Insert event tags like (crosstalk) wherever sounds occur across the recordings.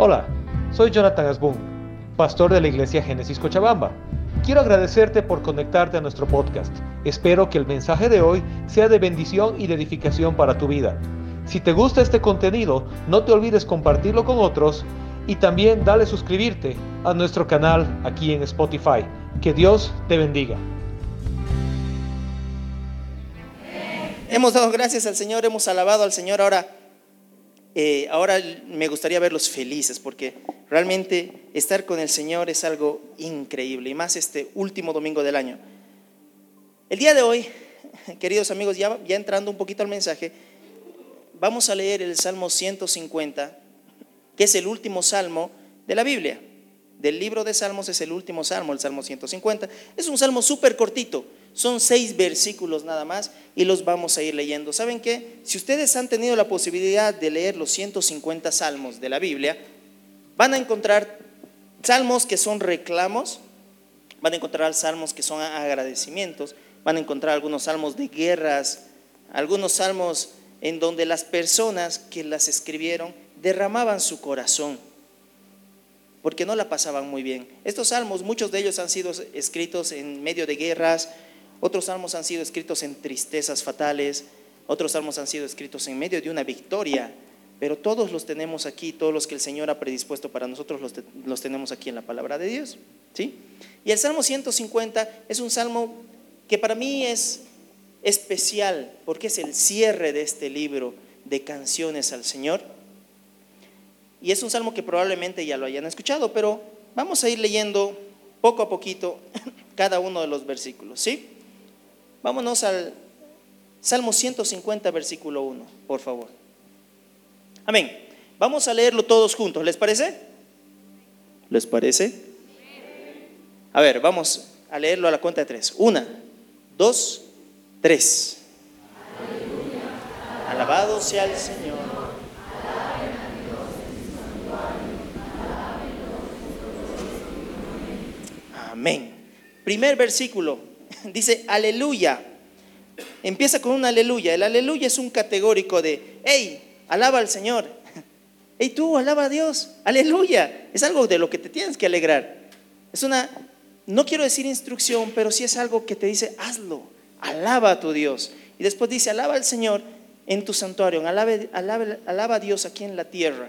Hola, soy Jonathan Asbun, pastor de la iglesia Génesis Cochabamba. Quiero agradecerte por conectarte a nuestro podcast. Espero que el mensaje de hoy sea de bendición y de edificación para tu vida. Si te gusta este contenido, no te olvides compartirlo con otros y también dale suscribirte a nuestro canal aquí en Spotify. Que Dios te bendiga. Hemos dado gracias al Señor, hemos alabado al Señor. Ahora, eh, ahora me gustaría verlos felices porque realmente estar con el Señor es algo increíble y más este último domingo del año. El día de hoy, (laughs) queridos amigos, ya, ya entrando un poquito al mensaje, vamos a leer el Salmo 150, que es el último salmo de la Biblia. Del libro de Salmos es el último salmo, el Salmo 150. Es un salmo súper cortito, son seis versículos nada más y los vamos a ir leyendo. ¿Saben qué? Si ustedes han tenido la posibilidad de leer los 150 salmos de la Biblia, van a encontrar salmos que son reclamos, van a encontrar salmos que son agradecimientos, van a encontrar algunos salmos de guerras, algunos salmos en donde las personas que las escribieron derramaban su corazón porque no la pasaban muy bien. Estos salmos, muchos de ellos han sido escritos en medio de guerras, otros salmos han sido escritos en tristezas fatales, otros salmos han sido escritos en medio de una victoria, pero todos los tenemos aquí, todos los que el Señor ha predispuesto para nosotros los, tenemos aquí en la palabra de Dios. ¿sí? Y el Salmo 150 es un salmo que para mí es especial porque es el cierre de este libro de canciones al Señor. Y es un salmo que probablemente ya lo hayan escuchado, pero vamos a ir leyendo poco a poquito (laughs) cada uno de los versículos, ¿sí? Vámonos al Salmo 150, versículo 1, por favor. Amén. Vamos a leerlo todos juntos, ¿les parece? ¿Les parece? A ver, vamos a leerlo a la cuenta de tres. Una, dos, tres. Alabado sea el Señor. Amén. Primer versículo, dice aleluya. Empieza con un aleluya. El aleluya es un categórico de, hey, alaba al Señor. (laughs) Hey, tú, alaba a Dios. Aleluya. Es algo de lo que te tienes que alegrar. Es una, no quiero decir instrucción, pero sí es algo que te dice, hazlo. Alaba a tu Dios. Y después dice, alaba al Señor en tu santuario. Alaba, alaba a Dios aquí en la tierra.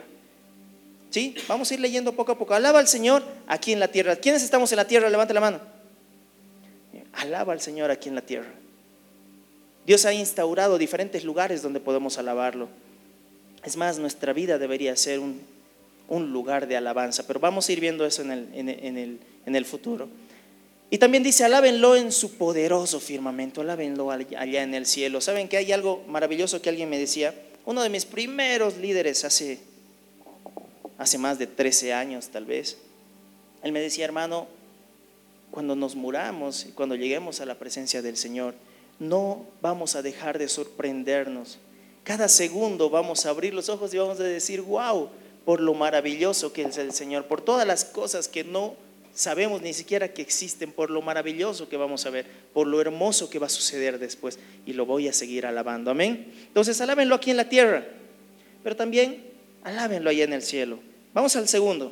¿Sí? Vamos a ir leyendo poco a poco. Alaba al Señor aquí en la tierra. ¿Quiénes estamos en la tierra? Levante la mano. Alaba al Señor aquí en la tierra. Dios ha instaurado diferentes lugares donde podemos alabarlo. Es más, nuestra vida debería ser un, lugar de alabanza, pero vamos a ir viendo eso en el, en el futuro. Y también dice, alábenlo en su poderoso firmamento, alábenlo allá en el cielo. ¿Saben que hay algo maravilloso que alguien me decía? Uno de mis primeros líderes hace, hace más de 13 años tal vez. Él me decía, hermano, cuando nos muramos y cuando lleguemos a la presencia del Señor, no vamos a dejar de sorprendernos. Cada segundo vamos a abrir los ojos y vamos a decir, wow, por lo maravilloso que es el Señor, por todas las cosas que no sabemos ni siquiera que existen, por lo maravilloso que vamos a ver, por lo hermoso que va a suceder después. Y lo voy a seguir alabando. Amén. Entonces, alábenlo aquí en la tierra, pero también alábenlo allá en el cielo. Vamos al segundo.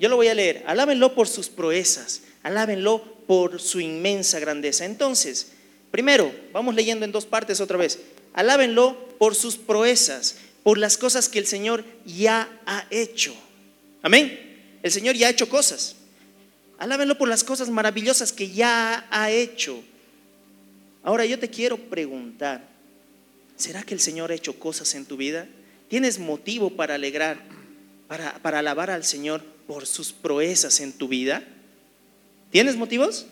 Yo lo voy a leer. Alábenlo por sus proezas, alábenlo por su inmensa grandeza. Entonces, primero, vamos leyendo en dos partes otra vez. Alábenlo por sus proezas, por las cosas que el Señor ya ha hecho. Amén. El Señor ya ha hecho cosas. Alábenlo por las cosas maravillosas que ya ha hecho. Ahora yo te quiero preguntar, ¿será que el Señor ha hecho cosas en tu vida? ¿Tienes motivo para alegrar, para, para alabar al Señor por sus proezas en tu vida? ¿Tienes motivos?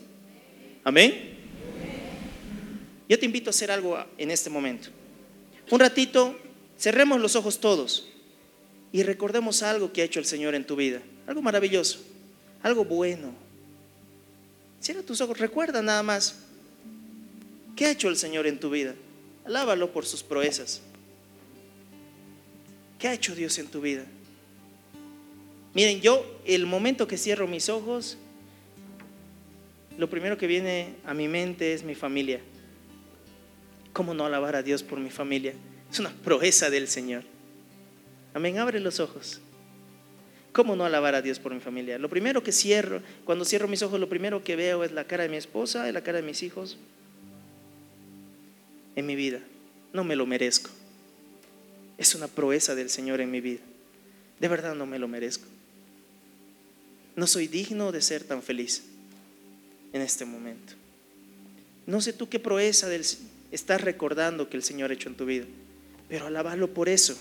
Amén. Yo te invito a hacer algo en este momento. Un ratito, cerremos los ojos todos y recordemos algo que ha hecho el Señor en tu vida. Algo maravilloso, algo bueno. Cierra tus ojos, recuerda nada más. ¿Qué ha hecho el Señor en tu vida? Alábalo por sus proezas. ¿Qué ha hecho Dios en tu vida? Miren, yo el momento que cierro mis ojos, lo primero que viene a mi mente es mi familia. ¿Cómo no alabar a Dios por mi familia? Es una proeza del Señor. Amén, abre los ojos. ¿Cómo no alabar a Dios por mi familia? Lo primero que cierro, cuando cierro mis ojos, lo primero que veo es la cara de mi esposa y la cara de mis hijos en mi vida. No me lo merezco. Es una proeza del Señor en mi vida. De verdad no me lo merezco. No soy digno de ser tan feliz en este momento. No sé tú qué proeza del, estás recordando que el Señor ha hecho en tu vida, pero alabalo por eso.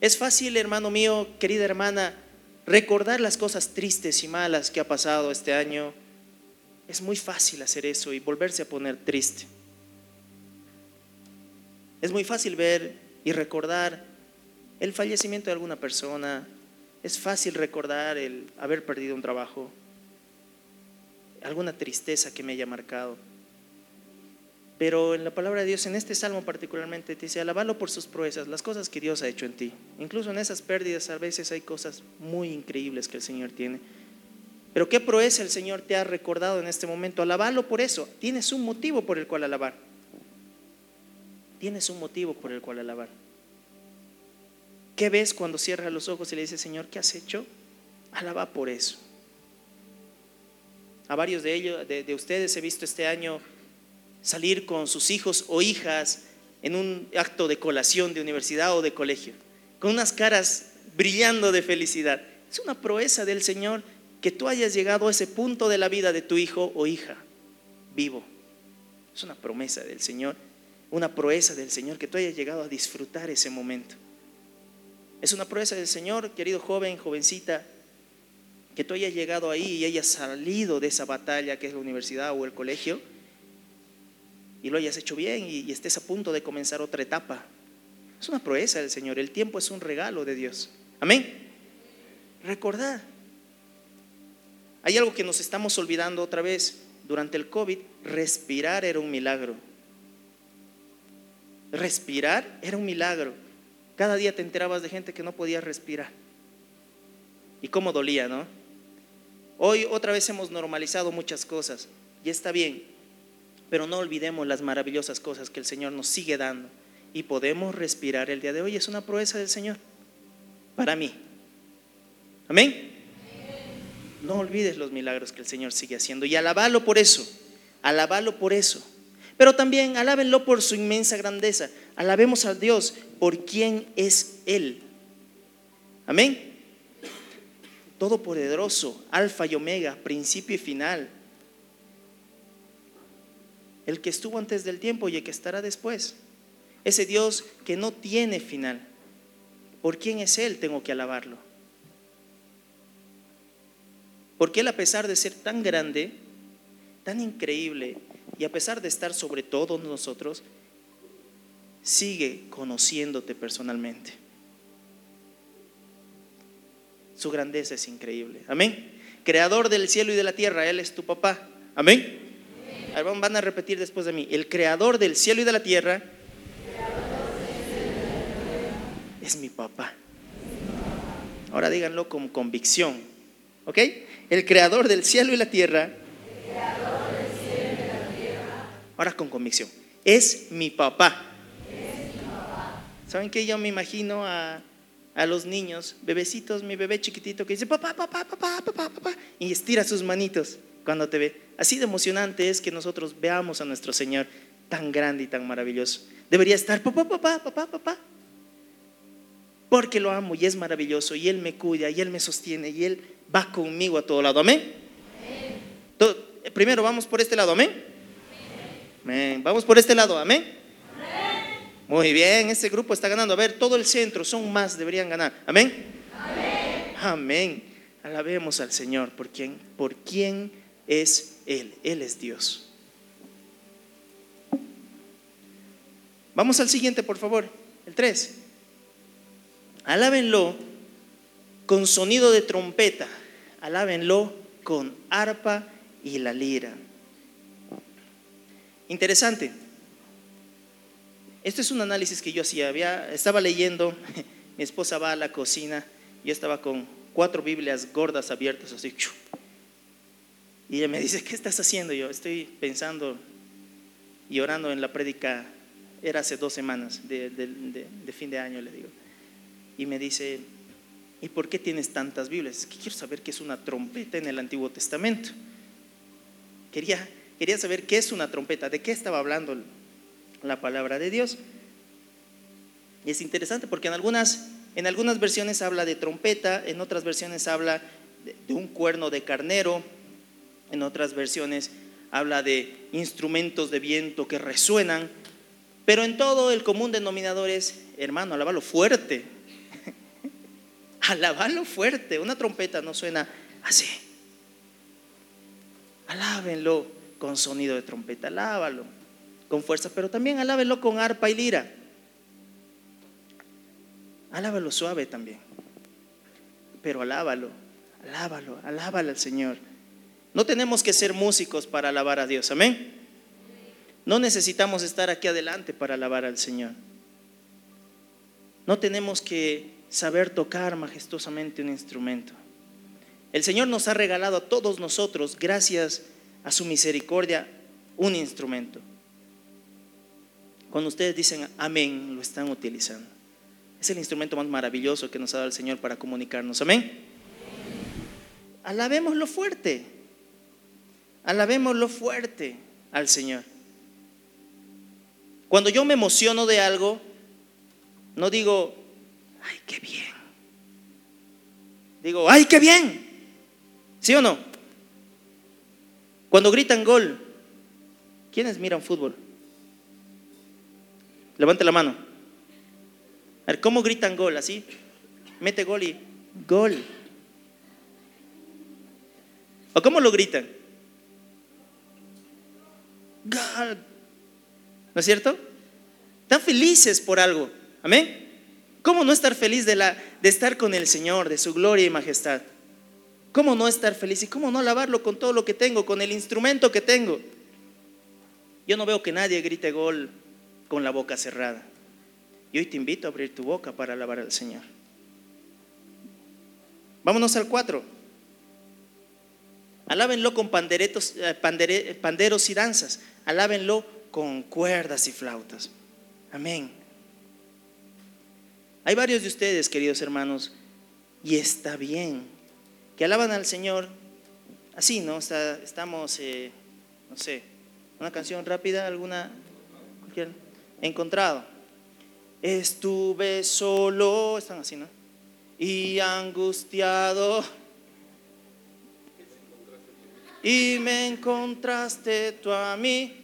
Es fácil, hermano mío, querida hermana, recordar las cosas tristes y malas que ha pasado este año. Es muy fácil hacer eso y volverse a poner triste. Es muy fácil ver y recordar el fallecimiento de alguna persona. Es fácil recordar el haber perdido un trabajo, alguna tristeza que me haya marcado. Pero en la palabra de Dios, en este salmo particularmente, te dice, alabalo por sus proezas, las cosas que Dios ha hecho en ti. Incluso en esas pérdidas a veces hay cosas muy increíbles que el Señor tiene. Pero qué proeza el Señor te ha recordado en este momento. Alabalo por eso. Tienes un motivo por el cual alabar. Tienes un motivo por el cual alabar. ¿Qué ves cuando cierras los ojos y le dices, Señor, ¿qué has hecho? Alaba por eso. A varios de ellos, de, de ustedes he visto este año salir con sus hijos o hijas en un acto de colación de universidad o de colegio, con unas caras brillando de felicidad. Es una proeza del Señor que tú hayas llegado a ese punto de la vida de tu hijo o hija vivo. Es una promesa del Señor una proeza del Señor, que tú hayas llegado a disfrutar ese momento. Es una proeza del Señor, querido joven, jovencita, que tú hayas llegado ahí y hayas salido de esa batalla que es la universidad o el colegio y lo hayas hecho bien y, estés a punto de comenzar otra etapa. Es una proeza del Señor, el tiempo es un regalo de Dios. Amén. Recordad. Hay algo que nos estamos olvidando otra vez. Durante el COVID, respirar era un milagro. Respirar era un milagro. Cada día te enterabas de gente que no podía respirar. Y cómo dolía, ¿no? Hoy otra vez hemos normalizado muchas cosas y está bien, pero no olvidemos las maravillosas cosas que el Señor nos sigue dando y podemos respirar el día de hoy. Es una proeza del Señor para mí. Amén. No olvides los milagros que el Señor sigue haciendo y alabalo por eso. Alabalo por eso. Pero también alábenlo por su inmensa grandeza. Alabemos a Dios por quien es Él. Amén. Todopoderoso, alfa y omega, principio y final. El que estuvo antes del tiempo y el que estará después. Ese Dios que no tiene final. ¿Por quién es Él? Tengo que alabarlo. Porque Él a pesar de ser tan grande, tan increíble, y a pesar de estar sobre todos nosotros, sigue conociéndote personalmente. Su grandeza es increíble. Amén. Creador del cielo y de la tierra, Él es tu papá. Amén. Van a repetir después de mí. El creador del cielo y de la tierra es mi papá. Ahora díganlo con convicción. ¿Ok? El creador del cielo y la tierra Ahora con convicción. Es mi papá. ¿Saben qué? Yo me imagino a, los niños, bebecitos, mi bebé chiquitito que dice, papá, papá, papá, papá, papá, y estira sus manitos cuando te ve. Así de emocionante es que nosotros veamos a nuestro Señor tan grande y tan maravilloso. Debería estar, papá, papá, papá, papá. Porque lo amo y es maravilloso y Él me cuida y Él me sostiene y Él va conmigo a todo lado. Amén. Primero vamos por este lado, amén. Vamos por este lado, amén. Muy bien, este grupo está ganando. A ver, todo el centro, son más, deberían ganar. Amén. Amén. Alabemos al Señor por quién, por quién es Él. Él es Dios. Vamos al siguiente, por favor. El 3. Alábenlo con sonido de trompeta. Alábenlo con arpa y la lira. Interesante. Este es un análisis que yo hacía. Había, estaba leyendo, (laughs) mi esposa va a la cocina, yo estaba con cuatro Biblias gordas abiertas así. Y ella me dice, ¿qué estás haciendo? Yo estoy pensando y orando en la prédica, era hace dos semanas de, fin de año, le digo. y me dice, ¿y por qué tienes tantas Biblias? Es que quiero saber qué es una trompeta en el Antiguo Testamento. Quería, quería saber qué es una trompeta, de qué estaba hablando la palabra de Dios. Y es interesante porque en algunas, en algunas versiones habla de trompeta, en otras versiones habla de, un cuerno de carnero, en otras versiones habla de instrumentos de viento que resuenan, pero en todo el común denominador es, hermano, alabalo fuerte. (laughs) alabalo fuerte. Una trompeta no suena así. Alábenlo con sonido de trompeta, alábalo con fuerza, pero también alábenlo con arpa y lira. Alábalo suave también. Pero alábalo, alábalo, alábalo al Señor. No tenemos que ser músicos para alabar a Dios, amén. No necesitamos estar aquí adelante para alabar al Señor. No tenemos que saber tocar majestuosamente un instrumento. El Señor nos ha regalado a todos nosotros, gracias a su misericordia, un instrumento. Cuando ustedes dicen amén, lo están utilizando. Es el instrumento más maravilloso que nos ha dado el Señor para comunicarnos. Amén. Alabémoslo fuerte. Alabémoslo fuerte al Señor. Cuando yo me emociono de algo, no digo, ay, qué bien. Digo, ay, qué bien. ¿Sí o no? Cuando gritan gol, ¿quiénes miran fútbol? Levante la mano. A ver, ¿cómo gritan gol? Así. Mete gol y gol. ¿O cómo lo gritan? Gol. ¿No es cierto? Están felices por algo. Amén. ¿Cómo no estar feliz de, la, de estar con el Señor, de su gloria y majestad? ¿Cómo no estar feliz y cómo no alabarlo con todo lo que tengo, con el instrumento que tengo? Yo no veo que nadie grite gol con la boca cerrada. Y hoy te invito a abrir tu boca para alabar al Señor. Vámonos al 4. Alábenlo con eh, panderos y danzas. Alábenlo con cuerdas y flautas. Amén. Hay varios de ustedes, queridos hermanos, y está bien, que alaban al Señor así, ¿no? estamos, eh, no sé, una canción rápida, alguna, encontrado. Estuve solo, están así, ¿no? Y angustiado. Y me encontraste tú a mí.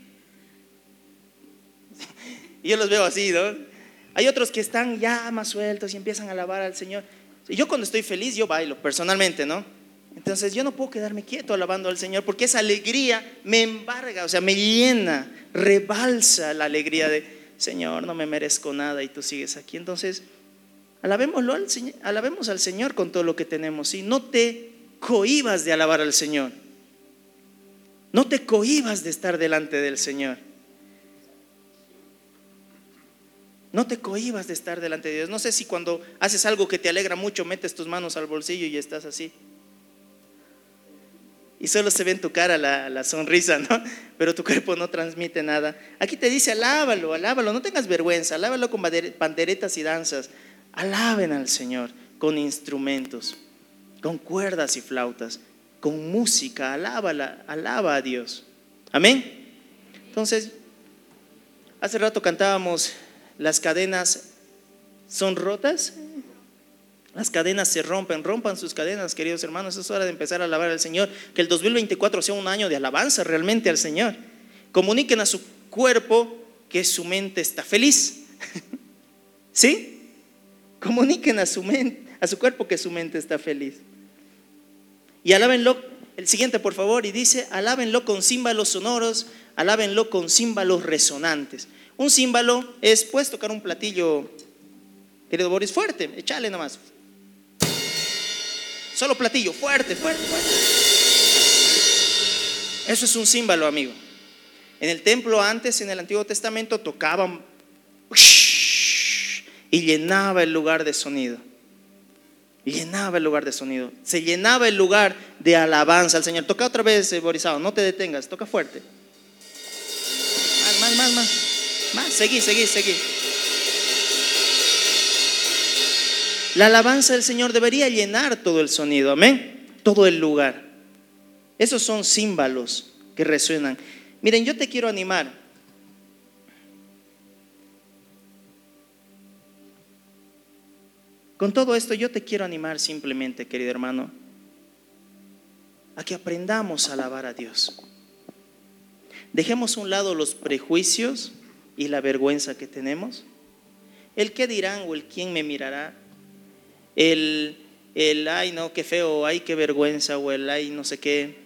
Y (laughs) yo los veo así, ¿no? Hay otros que están ya más sueltos y empiezan a alabar al Señor. Y yo cuando estoy feliz, yo bailo personalmente, ¿no? Entonces yo no puedo quedarme quieto alabando al Señor porque esa alegría me embarga, o sea, me llena, rebalsa la alegría de, Señor, no me merezco nada y tú sigues aquí. Entonces, alabémoslo al alabemos al Señor con todo lo que tenemos y no te cohibas de alabar al Señor. No te cohibas de estar delante del Señor. No te cohibas de estar delante de Dios. No sé si cuando haces algo que te alegra mucho metes tus manos al bolsillo y estás así y solo se ve en tu cara la, sonrisa, ¿no? (laughs) Pero tu cuerpo no transmite nada. Aquí te dice, alábalo, alábalo, no tengas vergüenza, alábalo con panderetas y danzas. Alaben al Señor con instrumentos, con cuerdas y flautas, con música, alábala, alaba a Dios. Amén. Entonces, hace rato cantábamos, las cadenas son rotas, las cadenas se rompen, rompan sus cadenas, queridos hermanos. Es hora de empezar a alabar al Señor. Que el 2024 sea un año de alabanza realmente al Señor. Comuniquen a su cuerpo que su mente está feliz. (laughs) ¿Sí? Comuniquen a su, mente, a su cuerpo que su mente está feliz. Y alábenlo, el siguiente por favor, y dice, alábenlo con címbalos sonoros, alábenlo con címbalos resonantes. Un címbalo es, puedes tocar un platillo, querido Boris, fuerte, échale nomás, Solo platillo, fuerte, fuerte, fuerte. Eso es un símbolo, amigo. En el templo antes, en el Antiguo Testamento, tocaban y llenaba el lugar de sonido. Llenaba el lugar de sonido. Se llenaba el lugar de alabanza al Señor. Toca otra vez, eh, Borisado, no te detengas, toca fuerte. Más, más, más, más. Más, seguí, seguí, seguí. La alabanza del Señor debería llenar todo el sonido, amén, todo el lugar. Esos son címbalos que resuenan. Miren, yo te quiero animar. Con todo esto yo te quiero animar simplemente, querido hermano, a que aprendamos a alabar a Dios. Dejemos a un lado los prejuicios y la vergüenza que tenemos. El qué dirán o el quién me mirará. El, el ay no, qué feo, ay qué vergüenza o el ay no sé qué.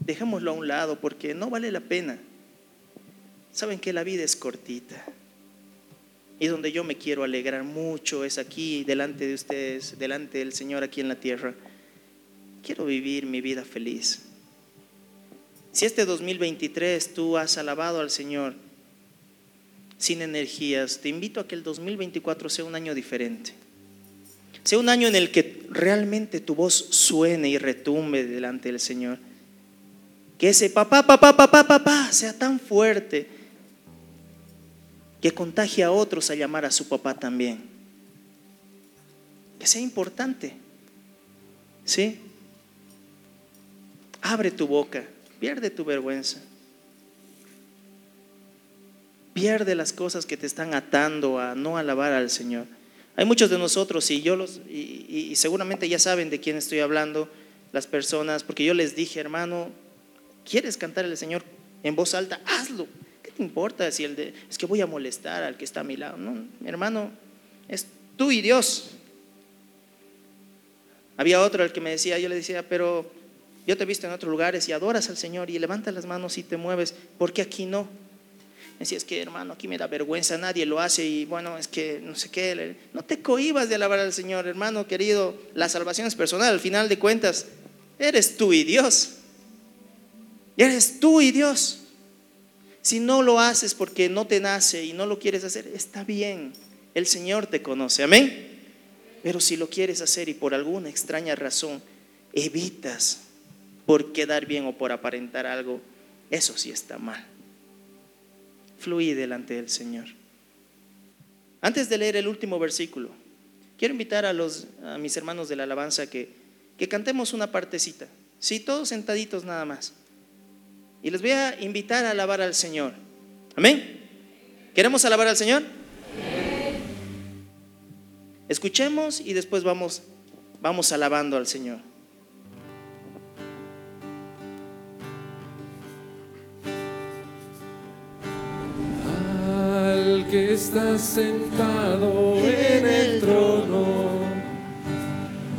Dejémoslo a un lado porque no vale la pena. Saben que la vida es cortita. Y donde yo me quiero alegrar mucho es aquí, delante de ustedes, delante del Señor aquí en la tierra. Quiero vivir mi vida feliz. Si este 2023 tú has alabado al Señor sin energías, te invito a que el 2024 sea un año diferente. Sea un año en el que realmente tu voz suene y retumbe delante del Señor. Que ese papá, papá, papá, papá sea tan fuerte que contagie a otros a llamar a su papá también. Que sea importante. ¿Sí? Abre tu boca, pierde tu vergüenza. Pierde las cosas que te están atando a no alabar al Señor. Hay muchos de nosotros, y yo los, y, seguramente ya saben de quién estoy hablando, las personas, porque yo les dije, hermano, ¿quieres cantar al Señor en voz alta? Hazlo te importa si el de, es que voy a molestar al que está a mi lado? No, hermano, es tú y Dios. Había otro al que me decía, yo le decía, pero yo te he visto en otros lugares y adoras al Señor y levantas las manos y te mueves, ¿por qué aquí no? Decía, es que hermano, aquí me da vergüenza, nadie lo hace y bueno, es que no sé qué, no te cohibas de alabar al Señor, hermano querido, la salvación es personal, al final de cuentas, eres tú y Dios. Eres tú y Dios. Si no lo haces porque no te nace y no lo quieres hacer, está bien. El Señor te conoce. Amén. Pero si lo quieres hacer y por alguna extraña razón evitas por quedar bien o por aparentar algo, eso sí está mal. Fluí delante del Señor. Antes de leer el último versículo, quiero invitar a, los, a mis hermanos de la alabanza que, que cantemos una partecita. Sí, todos sentaditos nada más. Y les voy a invitar a alabar al Señor. Amén. ¿Queremos alabar al Señor? Escuchemos y después vamos, vamos alabando al Señor. Que está sentado en el trono,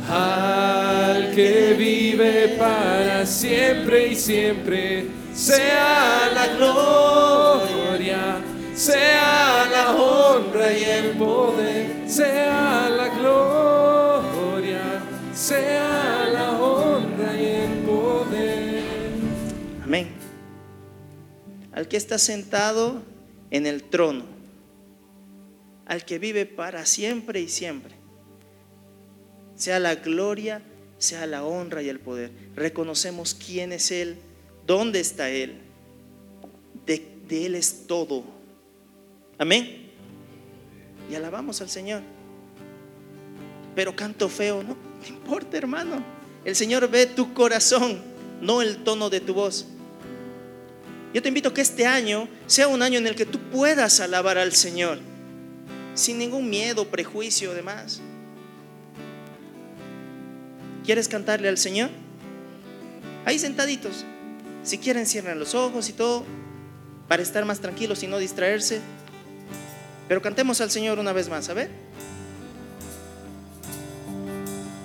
al que vive para siempre y siempre sea la gloria, sea la honra y el poder, sea la gloria, sea la honra y el poder. Amén. Al que está sentado en el trono, al que vive para siempre y siempre, sea la gloria, sea la honra y el poder. Reconocemos quién es Él ¿Dónde está Él? De, Él es todo. Amén. Y alabamos al Señor. Pero canto feo, no, (laughs) no importa hermano. El Señor ve tu corazón, no el tono de tu voz. Yo te invito a que este año sea un año en el que tú puedas alabar al Señor sin ningún miedo, prejuicio, demás. ¿Quieres cantarle al Señor? Ahí sentaditos. Si quieren, cierren los ojos y todo, para estar más tranquilos y no distraerse. Pero cantemos al Señor una vez más, a ver.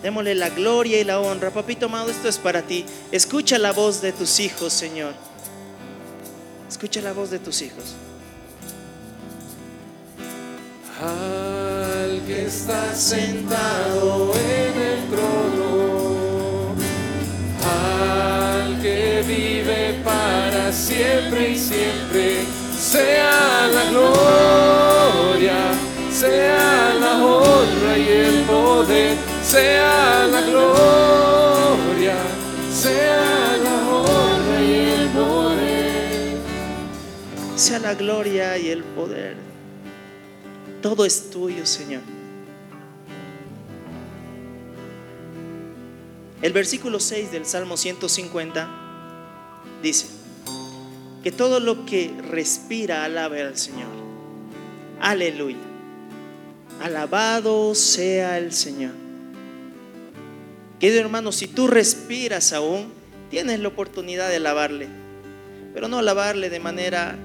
Démosle la gloria y la honra. Papito amado, esto es para ti. Escucha la voz de tus hijos, Señor. Escucha la voz de tus hijos. Al que está sentado en el trono, al que vive para siempre y siempre, sea la gloria, sea la honra y el poder, sea la gloria, sea la honra y el poder. Sea la gloria y el poder. Todo es tuyo, Señor. El versículo 6 del Salmo 150 dice, que todo lo que respira alabe al Señor. Aleluya. Alabado sea el Señor. Querido hermano, si tú respiras aún, tienes la oportunidad de alabarle, pero no alabarle de manera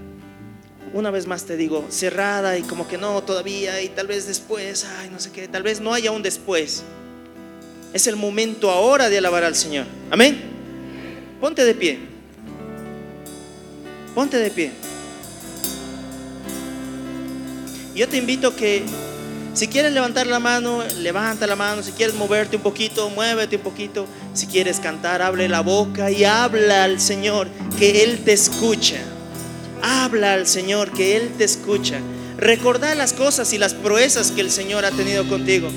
una vez más te digo, cerrada y como que no todavía y tal vez después, ay, no sé qué, tal vez no haya un después. Es el momento ahora de alabar al Señor. Amén. Ponte de pie. Ponte de pie. Yo te invito que si quieres levantar la mano, levanta la mano. Si quieres moverte un poquito, muévete un poquito. Si quieres cantar, abre la boca y habla al Señor que Él te escucha. Habla al Señor que Él te escucha. Recordá las cosas y las proezas que el Señor ha tenido contigo.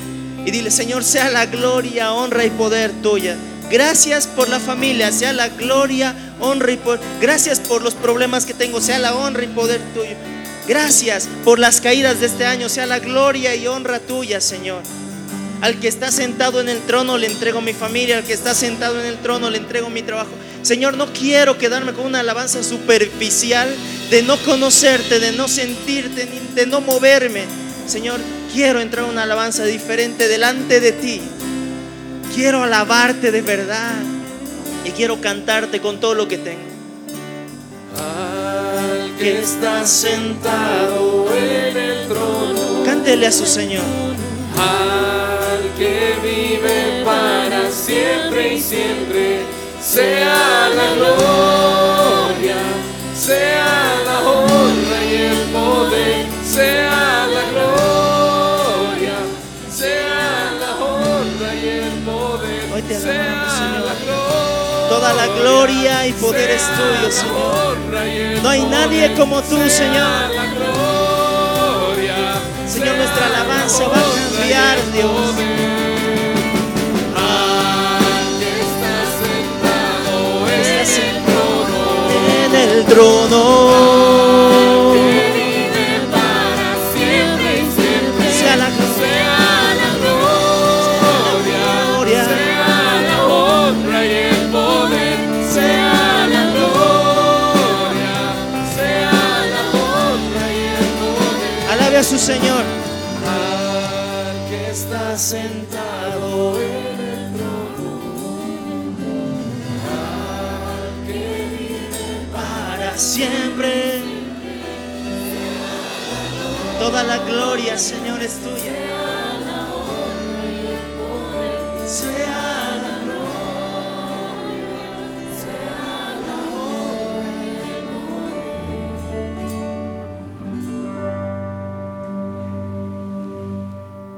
Y dile, Señor, sea la gloria, honra y poder tuya. Gracias por la familia, sea la gloria, honra y poder. Gracias por los problemas que tengo, sea la honra y poder tuyo. Gracias por las caídas de este año, sea la gloria y honra tuya, Señor. Al que está sentado en el trono le entrego mi familia, al que está sentado en el trono le entrego mi trabajo. Señor, no quiero quedarme con una alabanza superficial de no conocerte, de no sentirte, de no moverme. Señor, quiero entrar a una alabanza diferente delante de ti. Quiero alabarte de verdad y quiero cantarte con todo lo que tengo. Al que está sentado en el trono, Cántele a su Señor. al que vive para siempre y siempre, sea la gloria, sea la honra y el poder, sea la gloria, sea la honra y el poder, Hoy te alabamos, Señor. la gloria. Toda la gloria y poder es tuyo, Señor. No hay nadie como tú, Señor. Señor, nuestra alabanza va a cambiar, Dios. Trono. La gloria, Señor, es tuya. Sea la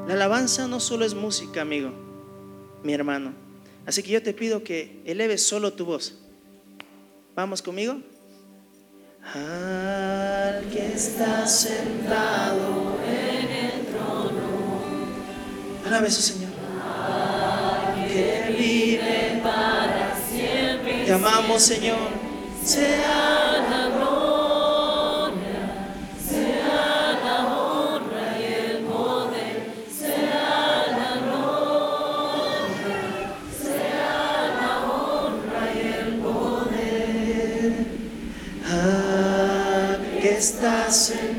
La alabanza no solo es música, amigo, mi hermano. Así que yo te pido que eleves solo tu voz. ¿Vamos conmigo? Al que está sentado en el trono. Alabe a su Señor. Que vive para siempre. Te amamos, Señor. Sea Ah, que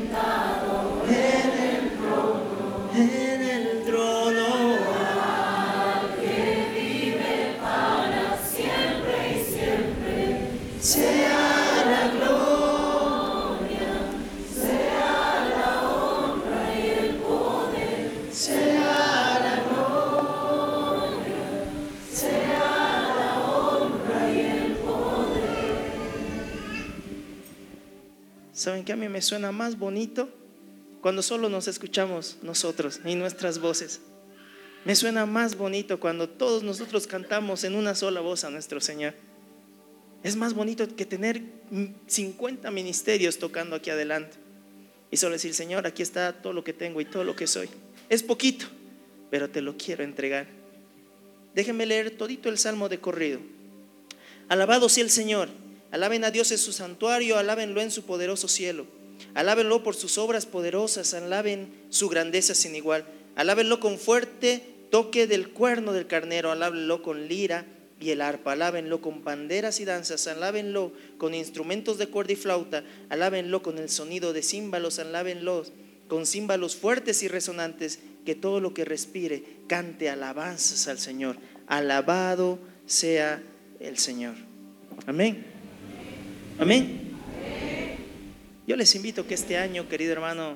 ¿Saben que a mí me suena más bonito cuando solo nos escuchamos nosotros y nuestras voces? Me suena más bonito cuando todos nosotros cantamos en una sola voz a nuestro Señor. Es más bonito que tener 50 ministerios tocando aquí adelante y solo decir, Señor, aquí está todo lo que tengo y todo lo que soy. Es poquito, pero te lo quiero entregar. Déjenme leer todito el salmo de corrido. Alabado sea el Señor. Alaben a Dios en su santuario, alábenlo en su poderoso cielo. Alábenlo por sus obras poderosas, alaben su grandeza sin igual. Alábenlo con fuerte toque del cuerno del carnero, alábenlo con lira y el arpa, alábenlo con banderas y danzas, alábenlo con instrumentos de cuerda y flauta, alábenlo con el sonido de címbalos, alábenlo con címbalos fuertes y resonantes, que todo lo que respire cante alabanzas al Señor. Alabado sea el Señor. Amén. Amén. Yo les invito que este año, querido hermano,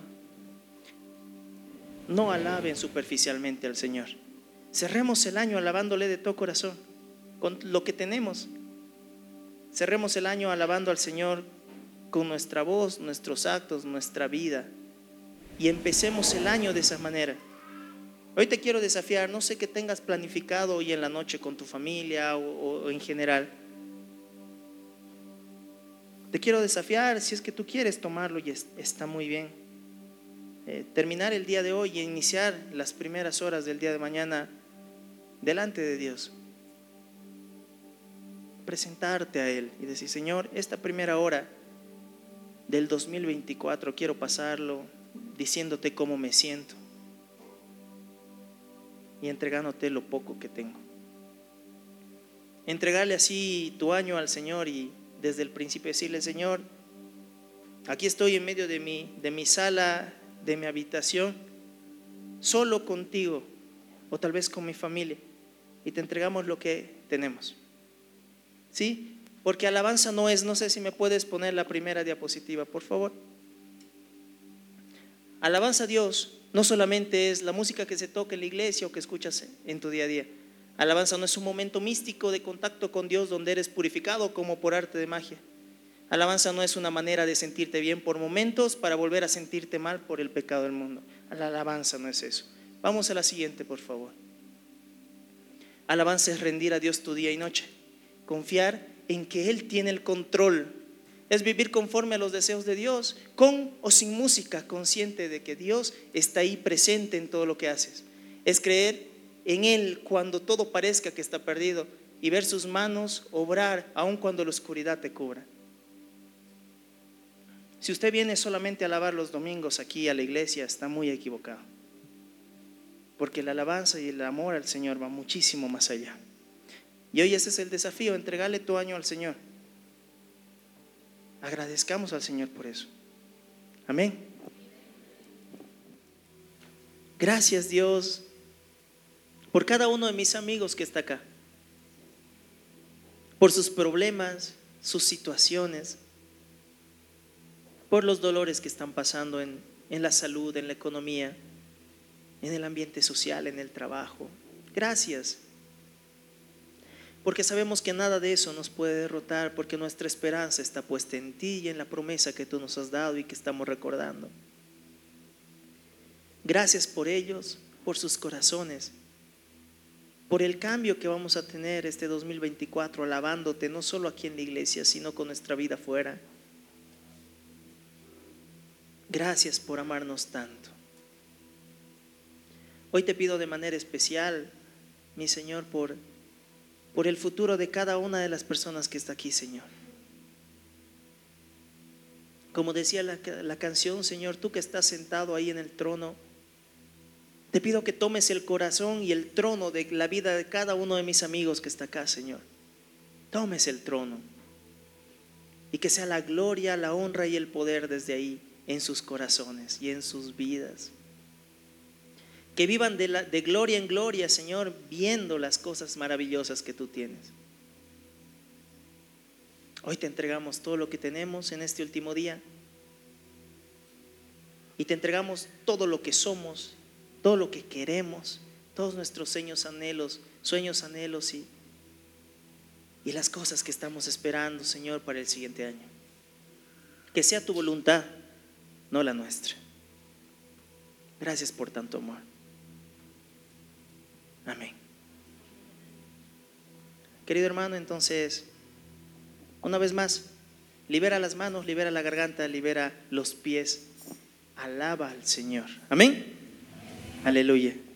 no alaben superficialmente al Señor. Cerremos el año alabándole de todo corazón con lo que tenemos. Cerremos el año alabando al Señor con nuestra voz, nuestros actos, nuestra vida. Y empecemos el año de esa manera. Hoy te quiero desafiar, no sé qué tengas planificado hoy en la noche con tu familia o, en general. Te quiero desafiar, si es que tú quieres tomarlo y está muy bien. Eh, terminar el día de hoy y iniciar las primeras horas del día de mañana delante de Dios presentarte a Él y decir, Señor, esta primera hora del 2024 quiero pasarlo diciéndote cómo me siento y entregándote lo poco que tengo. Entregarle así tu año al Señor y desde el principio decirle, Señor, aquí estoy en medio de mi, de mi sala, de mi habitación, solo contigo o tal vez con mi familia y te entregamos lo que tenemos. ¿Sí? Porque alabanza no es, no sé si me puedes poner la primera diapositiva, por favor. Alabanza a Dios no solamente es la música que se toca en la iglesia o que escuchas en tu día a día. Alabanza no es un momento místico de contacto con Dios donde eres purificado como por arte de magia. Alabanza no es una manera de sentirte bien por momentos para volver a sentirte mal por el pecado del mundo. La alabanza no es eso. Vamos a la siguiente, por favor. Alabanza es rendir a Dios tu día y noche confiar en que Él tiene el control. Es vivir conforme a los deseos de Dios, con o sin música, consciente de que Dios está ahí presente en todo lo que haces. Es creer en Él cuando todo parezca que está perdido y ver sus manos obrar aun cuando la oscuridad te cubra. Si usted viene solamente a alabar los domingos aquí a la iglesia, está muy equivocado. Porque la alabanza y el amor al Señor va muchísimo más allá. Y hoy ese es el desafío, entregarle tu año al Señor. Agradezcamos al Señor por eso. Amén. Gracias Dios por cada uno de mis amigos que está acá. Por sus problemas, sus situaciones, por los dolores que están pasando en, en la salud, en la economía, en el ambiente social, en el trabajo. Gracias porque sabemos que nada de eso nos puede derrotar, porque nuestra esperanza está puesta en ti y en la promesa que tú nos has dado y que estamos recordando. Gracias por ellos, por sus corazones, por el cambio que vamos a tener este 2024 alabándote, no solo aquí en la iglesia, sino con nuestra vida fuera. Gracias por amarnos tanto. Hoy te pido de manera especial, mi Señor, por por el futuro de cada una de las personas que está aquí, Señor. Como decía la, la, canción, Señor, tú que estás sentado ahí en el trono, te pido que tomes el corazón y el trono de la vida de cada uno de mis amigos que está acá, Señor. Tomes el trono y que sea la gloria, la honra y el poder desde ahí en sus corazones y en sus vidas que vivan de, de gloria en gloria, Señor, viendo las cosas maravillosas que tú tienes. Hoy te entregamos todo lo que tenemos en este último día. Y te entregamos todo lo que somos, todo lo que queremos, todos nuestros sueños, anhelos, sueños, anhelos y, y las cosas que estamos esperando, Señor, para el siguiente año. Que sea tu voluntad, no la nuestra. Gracias por tanto amor. Amén. Querido hermano, entonces, una vez más, libera las manos, libera la garganta, libera los pies. Alaba al Señor. Amén. Aleluya.